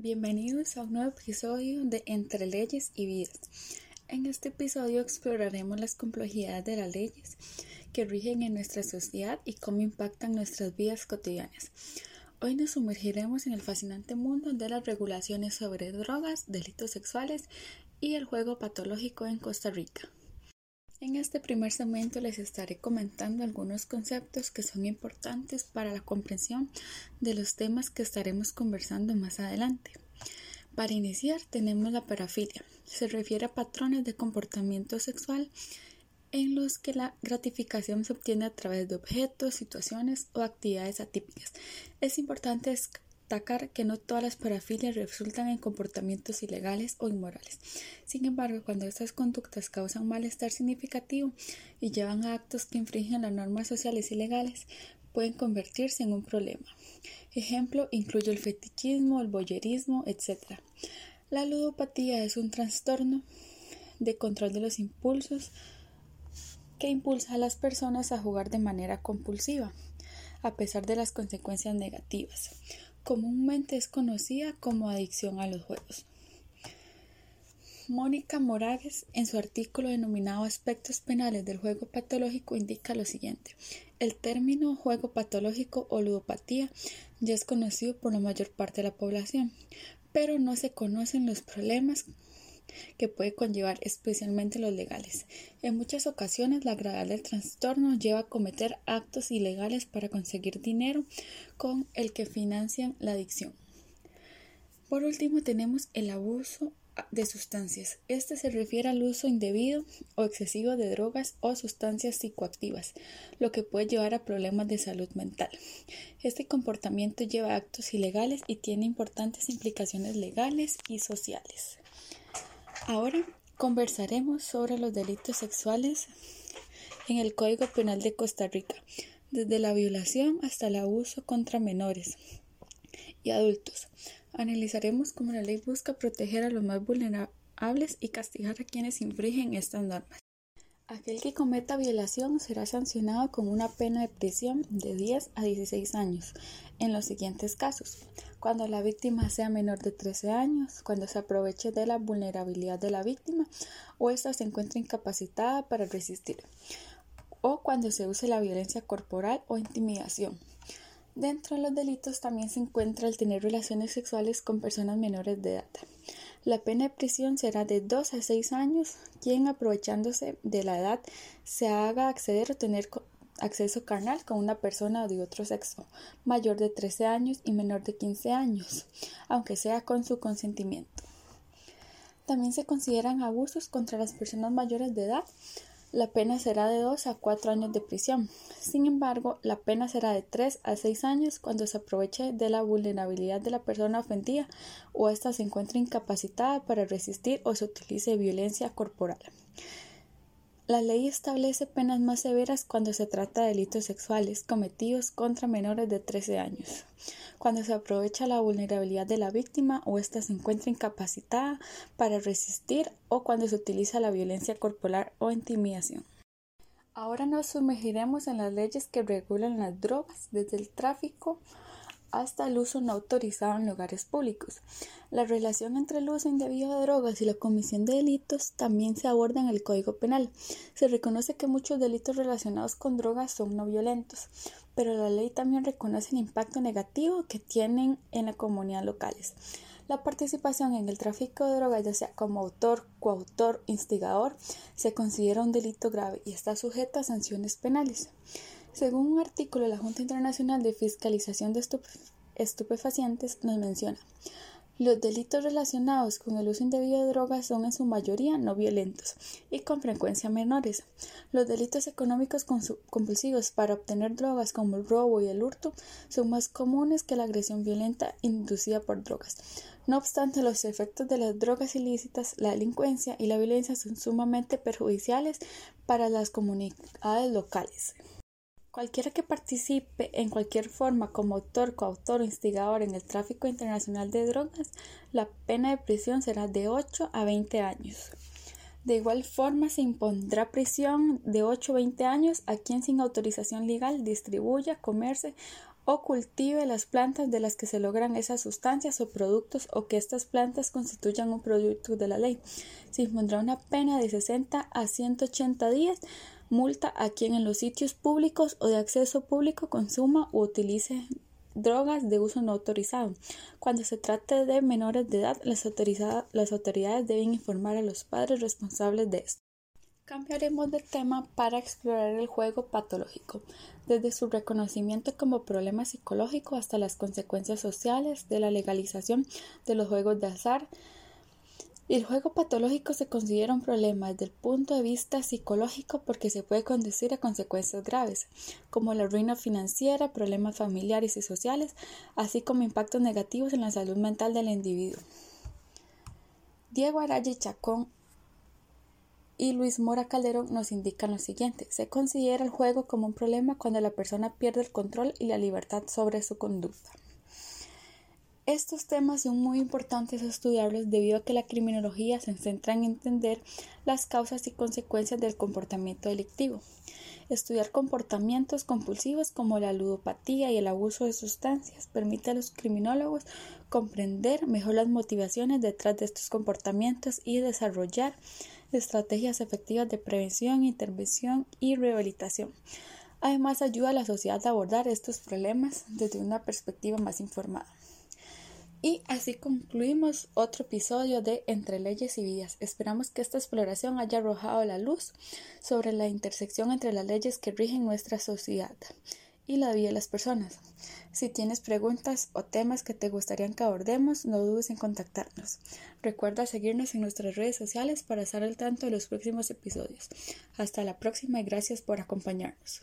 Bienvenidos a un nuevo episodio de Entre leyes y vidas. En este episodio exploraremos las complejidades de las leyes que rigen en nuestra sociedad y cómo impactan nuestras vidas cotidianas. Hoy nos sumergiremos en el fascinante mundo de las regulaciones sobre drogas, delitos sexuales y el juego patológico en Costa Rica. En este primer segmento les estaré comentando algunos conceptos que son importantes para la comprensión de los temas que estaremos conversando más adelante. Para iniciar tenemos la parafilia. Se refiere a patrones de comportamiento sexual en los que la gratificación se obtiene a través de objetos, situaciones o actividades atípicas. Es importante destacar que no todas las parafilias resultan en comportamientos ilegales o inmorales. Sin embargo, cuando estas conductas causan malestar significativo y llevan a actos que infringen las normas sociales y legales, pueden convertirse en un problema. Ejemplo, incluye el fetichismo, el boyerismo, etc. La ludopatía es un trastorno de control de los impulsos que impulsa a las personas a jugar de manera compulsiva, a pesar de las consecuencias negativas comúnmente es conocida como adicción a los juegos. Mónica Moragues, en su artículo denominado Aspectos penales del juego patológico, indica lo siguiente. El término juego patológico o ludopatía ya es conocido por la mayor parte de la población, pero no se conocen los problemas que puede conllevar especialmente los legales. En muchas ocasiones la gravedad del trastorno lleva a cometer actos ilegales para conseguir dinero con el que financian la adicción. Por último tenemos el abuso de sustancias. Este se refiere al uso indebido o excesivo de drogas o sustancias psicoactivas, lo que puede llevar a problemas de salud mental. Este comportamiento lleva a actos ilegales y tiene importantes implicaciones legales y sociales. Ahora conversaremos sobre los delitos sexuales en el Código Penal de Costa Rica, desde la violación hasta el abuso contra menores y adultos. Analizaremos cómo la ley busca proteger a los más vulnerables y castigar a quienes infringen estas normas. Aquel que cometa violación será sancionado con una pena de prisión de 10 a 16 años en los siguientes casos. Cuando la víctima sea menor de 13 años, cuando se aproveche de la vulnerabilidad de la víctima o ésta se encuentre incapacitada para resistir, o cuando se use la violencia corporal o intimidación. Dentro de los delitos también se encuentra el tener relaciones sexuales con personas menores de edad. La pena de prisión será de 2 a 6 años, quien aprovechándose de la edad se haga acceder o tener acceso carnal con una persona de otro sexo, mayor de 13 años y menor de 15 años, aunque sea con su consentimiento. También se consideran abusos contra las personas mayores de edad, la pena será de 2 a 4 años de prisión. Sin embargo, la pena será de 3 a 6 años cuando se aproveche de la vulnerabilidad de la persona ofendida o ésta se encuentre incapacitada para resistir o se utilice violencia corporal. La ley establece penas más severas cuando se trata de delitos sexuales cometidos contra menores de 13 años, cuando se aprovecha la vulnerabilidad de la víctima o ésta se encuentra incapacitada para resistir o cuando se utiliza la violencia corporal o intimidación. Ahora nos sumergiremos en las leyes que regulan las drogas, desde el tráfico hasta el uso no autorizado en lugares públicos. La relación entre el uso indebido de drogas y la comisión de delitos también se aborda en el Código Penal. Se reconoce que muchos delitos relacionados con drogas son no violentos, pero la ley también reconoce el impacto negativo que tienen en la comunidad locales. La participación en el tráfico de drogas, ya sea como autor, coautor, instigador, se considera un delito grave y está sujeto a sanciones penales. Según un artículo de la Junta Internacional de Fiscalización de Estupefacientes, nos menciona los delitos relacionados con el uso indebido de drogas son en su mayoría no violentos y con frecuencia menores. Los delitos económicos compulsivos para obtener drogas como el robo y el hurto son más comunes que la agresión violenta inducida por drogas. No obstante, los efectos de las drogas ilícitas, la delincuencia y la violencia son sumamente perjudiciales para las comunidades locales. Cualquiera que participe en cualquier forma como autor, coautor o instigador en el tráfico internacional de drogas, la pena de prisión será de 8 a 20 años. De igual forma, se impondrá prisión de 8 a 20 años a quien sin autorización legal distribuya, comerse o cultive las plantas de las que se logran esas sustancias o productos o que estas plantas constituyan un producto de la ley. Se impondrá una pena de 60 a 180 días, multa a quien en los sitios públicos o de acceso público consuma o utilice drogas de uso no autorizado. Cuando se trate de menores de edad, las, las autoridades deben informar a los padres responsables de esto. Cambiaremos de tema para explorar el juego patológico, desde su reconocimiento como problema psicológico hasta las consecuencias sociales de la legalización de los juegos de azar. El juego patológico se considera un problema desde el punto de vista psicológico porque se puede conducir a consecuencias graves, como la ruina financiera, problemas familiares y sociales, así como impactos negativos en la salud mental del individuo. Diego Araya Chacón y Luis Mora Calderón nos indican lo siguiente. Se considera el juego como un problema cuando la persona pierde el control y la libertad sobre su conducta. Estos temas son muy importantes estudiarlos debido a que la criminología se centra en entender las causas y consecuencias del comportamiento delictivo. Estudiar comportamientos compulsivos como la ludopatía y el abuso de sustancias permite a los criminólogos comprender mejor las motivaciones detrás de estos comportamientos y desarrollar estrategias efectivas de prevención, intervención y rehabilitación. Además, ayuda a la sociedad a abordar estos problemas desde una perspectiva más informada. Y así concluimos otro episodio de Entre leyes y vidas. Esperamos que esta exploración haya arrojado la luz sobre la intersección entre las leyes que rigen nuestra sociedad y la vida de las personas. Si tienes preguntas o temas que te gustaría que abordemos, no dudes en contactarnos. Recuerda seguirnos en nuestras redes sociales para estar al tanto de los próximos episodios. Hasta la próxima y gracias por acompañarnos.